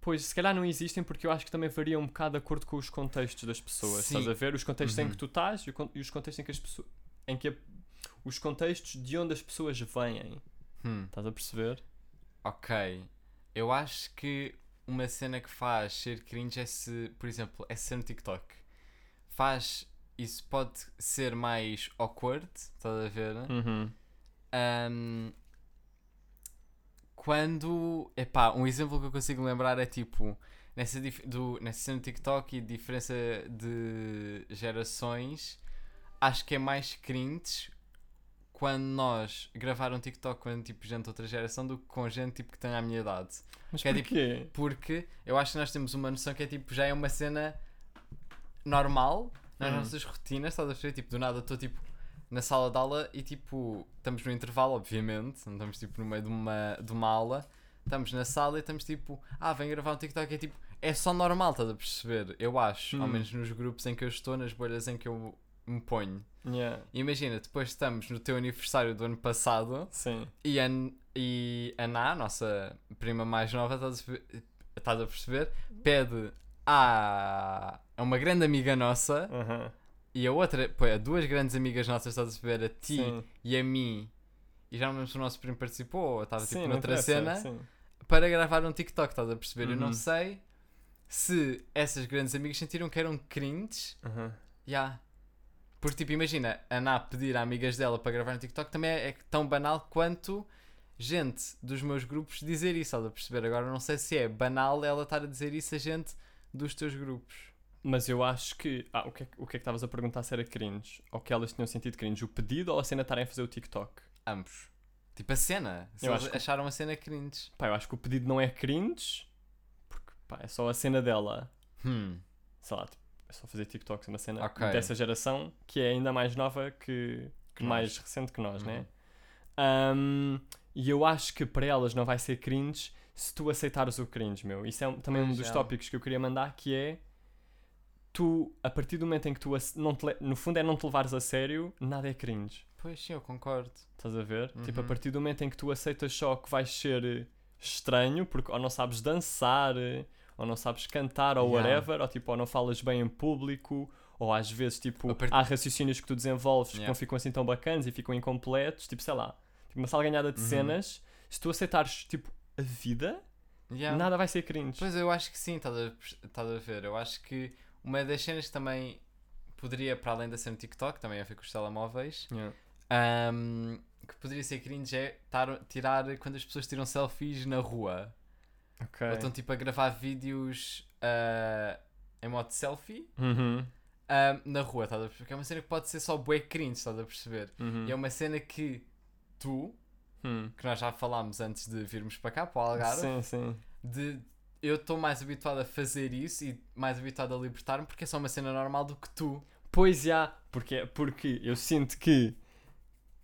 Pois, se calhar não existem porque eu acho que também varia um bocado de acordo com os contextos das pessoas. Sim. Estás a ver? Os contextos em Uhum. que tu estás e, e os contextos em que as pessoas. Em que a- os contextos de onde as pessoas vêm. Hum, Estás a perceber? ok. Eu acho que uma cena que faz ser cringe é se, por exemplo, é ser no TikTok. Faz. Isso pode ser mais awkward, estás a ver? Uhum. Ahm, quando. Epá, um exemplo que eu consigo lembrar é tipo. Nessa, do, nessa cena do TikTok e diferença de gerações, acho que é mais cringe quando nós gravar um TikTok com tipo, gente de outra geração do que com gente tipo, que tem a minha idade. Mas Que é tipo- porquê? Porque eu acho que nós temos uma noção que é tipo, já é uma cena normal nas Hum. nossas rotinas, estás a ver? Tipo, do nada estou tipo na sala de aula e tipo, estamos no intervalo, obviamente, não estamos tipo no meio de uma, de uma aula, estamos na sala e estamos tipo, ah, vem gravar um TikTok, é tipo, é só normal, estás a perceber? Eu acho, ao Hum. menos nos grupos em que eu estou, nas bolhas em que eu me ponho. Yeah. Imagina, depois estamos no teu aniversário do ano passado Sim. e e a Ná, a nossa prima mais nova, estás a, ver- estás a perceber? Pede a, a uma grande amiga nossa Aham. e a outra, pô, a duas grandes amigas nossas, estás a perceber? A ti Sim. e a mim. E já não lembro se o nosso primo participou ou estava tipo noutra cena sim. para gravar um TikTok, estás a perceber? Eu Uhum. não sei se essas grandes amigas sentiram que eram cringe. Aham. Já. Porque, tipo, imagina, a Ná pedir a amigas dela para gravar no TikTok também é, é tão banal quanto gente dos meus grupos dizer isso, estás a perceber? Agora não sei se é banal ela estar a dizer isso a gente dos teus grupos. Mas eu acho que. Ah, o que, é, que- o que é que estavas a perguntar se era cringe? Ou que elas tinham sentido cringe? O pedido ou a cena de estarem a fazer o TikTok? Ambos. Tipo, a cena. Se Eu eles que- acharam a cena cringe. Pá, eu acho que o pedido não é cringe. Porque, pá, é só a cena dela. Hum. Sei lá, tipo, é só fazer TikToks, uma cena Ok. dessa geração que é ainda mais nova que. Que mais nós. recente que nós, Uhum. né? Ahm, e eu acho que para elas não vai ser cringe se tu aceitares o cringe, meu. Isso é um- também um Pois dos é. tópicos que eu queria mandar, que é tu, a partir do momento em que tu, não te no fundo é não te levares a sério, nada é cringe. Pois sim, eu concordo. Estás a ver? Tipo, a Uhum. partir do momento em que tu aceitas só que vais ser eh, estranho, porque ou não sabes dançar, eh, ou não sabes cantar, ou Yeah. whatever, ou tipo, ou não falas bem em público, ou às vezes, tipo, part- há raciocínios que tu desenvolves que Yeah. não ficam assim tão bacanas e ficam incompletos, tipo, sei lá, tipo, uma sala ganhada de Uhum. cenas, se tu aceitares, tipo, a vida, Yeah. nada vai ser cringe. Pois eu acho que sim, estás a, estás a ver. Eu acho que uma das cenas que também poderia, para além da cena do TikTok, também a ver com os telemóveis, Yeah. ahm, que poderia ser cringe é tar- tirar quando as pessoas tiram selfies na rua. Ok. Ou estão tipo a gravar vídeos ah, em modo selfie Uhum. ahm, na rua, estás a perceber? Porque é uma cena que pode ser só bué cringe, estás a perceber? Uhum. E é uma cena que tu, Hum. que nós já falámos antes de virmos para cá, para o Algarve, Sim, sim. de eu estou mais habituado a fazer isso e mais habituado a libertar-me porque é só uma cena normal do que tu. Pois já, porque, porque eu sinto que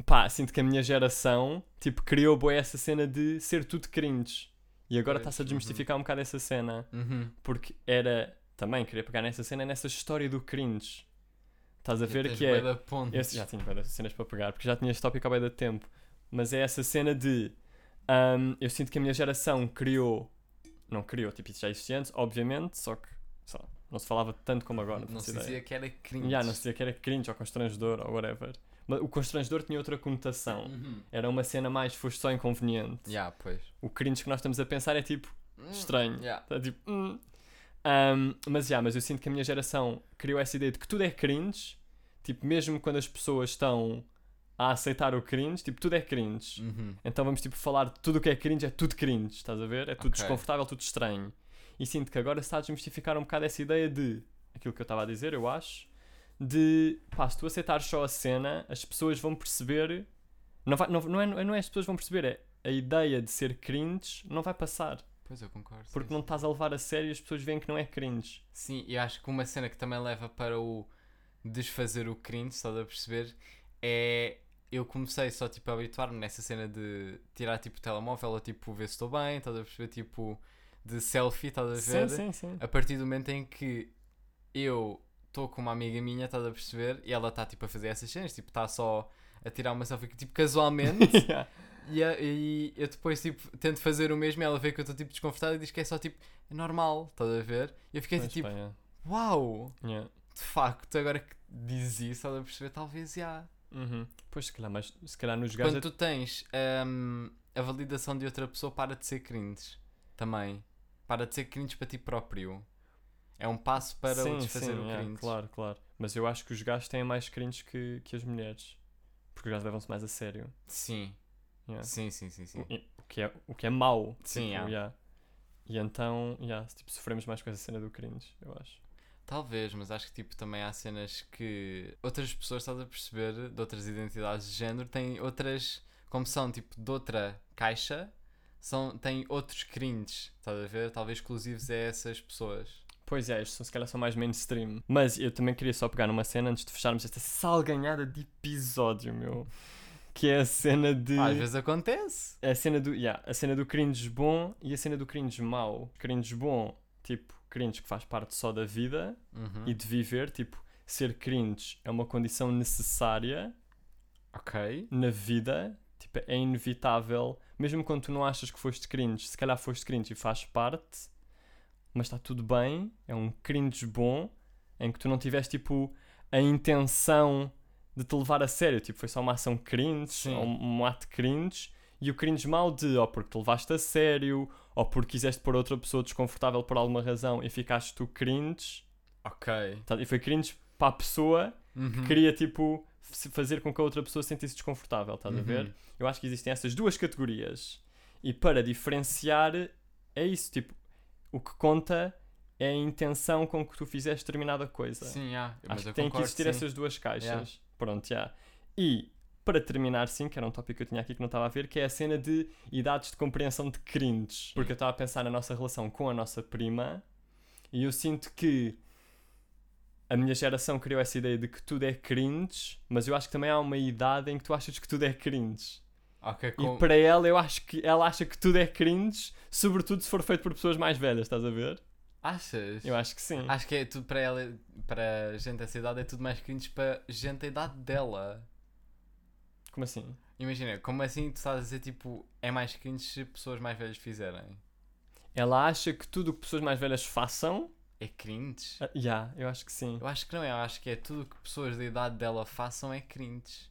pá, sinto que a minha geração tipo, criou boa essa cena de ser tudo cringe. E agora está-se a uhum. desmistificar um bocado essa cena. Porque era também, queria pegar nessa cena, nessa história do cringe. Estás a ver que é. da. Esse, já tinha cenas para pegar, porque já tinha este tópico há bem de tempo. Mas é essa cena de. ahm, eu sinto que a minha geração criou. Não criou, tipo, isso já existia antes, obviamente, só que sei lá, não se falava tanto como agora. não se dizia que era cringe. Já, não se dizia que era cringe ou constrangedor ou whatever. Mas o constrangedor tinha outra conotação. Uhum. Era uma cena mais foste só inconveniente. Já, pois. O cringe que nós estamos a pensar é tipo Hum, estranho. já. Tá tipo, hum. Um, mas já, mas eu sinto que a minha geração criou essa ideia de que tudo é cringe. Tipo, mesmo quando as pessoas estão a aceitar o cringe, tipo, tudo é cringe. Uhum. Então vamos tipo falar de tudo o que é cringe, é tudo cringe, estás a ver? É tudo Ok. desconfortável, tudo estranho. E sinto que agora se está a desmistificar um bocado essa ideia de aquilo que eu estava a dizer, eu acho, de pá, se tu aceitares só a cena, as pessoas vão perceber. Não, vai, não, não, é, não é as pessoas vão perceber, é a ideia de ser cringe não vai passar. Pois eu concordo. sim, Porque não sim. estás a levar a sério e as pessoas veem que não é cringe. Sim, e acho que uma cena que também leva para o desfazer o cringe, estás a perceber? É. Eu comecei só tipo a habituar-me nessa cena de tirar tipo o telemóvel ou tipo ver se estou bem, estás a perceber? Tipo, de selfie, estás a Sim, ver? sim, sim. A partir do momento em que eu estou com uma amiga minha, estás a perceber? E ela está tipo a fazer essas cenas, tipo, está só a tirar uma selfie tipo casualmente. *laughs* Yeah. e, e eu depois tipo tento fazer o mesmo e ela vê que eu estou tipo desconfortável e diz que é só tipo é normal, estás a ver? E eu fiquei Pois, tipo, yeah. uau, Yeah. de facto, agora que dizes isso, estás a perceber? Talvez já. Uhum. Pois, se calhar, mas se calhar nos gajos. Quando tu tens hum, a validação de outra pessoa, para de ser cringe. Também. Para de ser cringe para ti próprio. É um passo para sim, o desfazer sim, o yeah, cringe. claro, claro. Mas eu acho que os gajos têm mais cringe que, que as mulheres. Porque os gajos levam-se mais a sério. Sim. Yeah. Sim, sim, sim, sim. O, o que é, o que é mau. Sim, tipo, yeah. yeah. E então, yeah, tipo, sofremos mais com essa cena do cringe, eu acho. Talvez, mas acho que tipo também há cenas que outras pessoas, estás a perceber, de outras identidades de género, têm outras, como são tipo de outra caixa, são, têm outros cringes, estás a ver? Talvez exclusivos a essas pessoas. Pois é, estes são, se calhar são mais mainstream. Mas eu também queria só pegar numa cena antes de fecharmos esta salganhada de episódio, meu. Que é a cena de. Às vezes acontece. A cena do. Yeah, a cena do cringe bom e a cena do cringe mau. Cringe bom, tipo, cringe que faz parte só da vida Uhum. e de viver. Tipo, ser cringe é uma condição necessária Ok. na vida. Tipo, é inevitável. Mesmo quando tu não achas que foste cringe, se calhar foste cringe e faz parte, mas está tudo bem. É um cringe bom em que tu não tiveste, tipo, a intenção de te levar a sério. Tipo, foi só uma ação cringe, um, um ato cringe. E o cringe mau de, ou porque te levaste a sério, ou porque quiseste pôr outra pessoa desconfortável por alguma razão e ficaste tu cringe. Ok. Tá, E foi cringe para a pessoa Uhum. que queria, tipo, fazer com que a outra pessoa se sentisse desconfortável, estás a Uhum. ver? Eu acho que existem essas duas categorias. E para diferenciar, é isso, tipo, o que conta é a intenção com que tu fizeste determinada coisa. Sim, mas acho que tem que concordo, existir sim. essas duas caixas. Yeah. Pronto, já. E, para terminar, sim, que era um tópico que eu tinha aqui que não estava a ver, que é a cena de idades de compreensão de cringe. Porque eu estava a pensar na nossa relação com a nossa prima e eu sinto que a minha geração criou essa ideia de que tudo é cringe, mas eu acho que também há uma idade em que tu achas que tudo é cringe. Ok, E com... para ela, eu acho que ela acha que tudo é cringe, sobretudo se for feito por pessoas mais velhas, estás a ver? Achas? Eu acho que sim. Acho que é tudo para ela, para gente dessa idade, é tudo mais cringe para gente da idade dela. Como assim? Imagina, como assim tu estás a dizer tipo, é mais cringe se pessoas mais velhas fizerem? Ela acha que tudo o que pessoas mais velhas façam. É cringe? Ah, Já, eu acho que sim. Eu acho que não é, eu acho que é tudo o que pessoas da idade dela façam é cringe.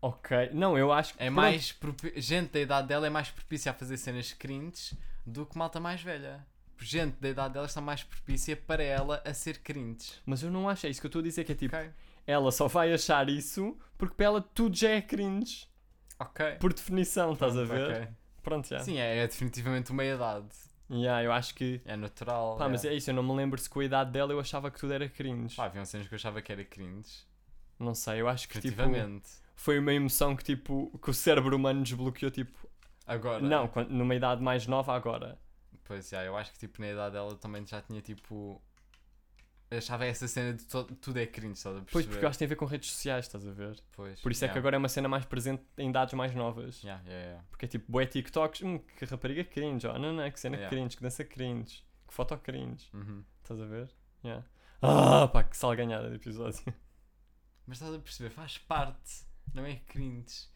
Ok. Não, eu acho que. É pronto. mais. propi- Gente da idade dela é mais propícia a fazer cenas cringe do que malta mais velha. Gente da idade dela está mais propícia para ela a ser cringe. Mas eu não acho, é isso que eu estou a dizer, que é tipo, Ok. Ela só vai achar isso porque para ela tudo já é cringe. Ok. Por definição, estás a Pronto, ver? ok. Pronto, já. Sim, é, é definitivamente uma idade. Já, eu acho que. É natural. Pá, é. mas é isso, eu não me lembro se com a idade dela eu achava que tudo era cringe. Pá, haviam cenas que eu achava que era cringe. Não sei, eu acho que tipo. Foi uma emoção que tipo. que o cérebro humano desbloqueou, tipo. Agora. Não, numa idade mais nova agora. Pois já, eu acho que tipo na idade dela também já tinha tipo. Achava essa cena de tudo é cringe, estás a perceber? Pois, porque eu acho que tem a ver com redes sociais, estás a ver? Pois, Por isso é que yeah. agora é uma cena mais presente em idades mais novas. Yeah, yeah, yeah. Porque é tipo, bué TikToks, hum, que rapariga cringe, ó, não, não, que cena Yeah. cringe, que dança cringe, que foto cringe, Uhum. estás a ver? Yeah. Ah, pá, que salganhada de episódio. Mas estás a perceber, faz parte, não é cringe.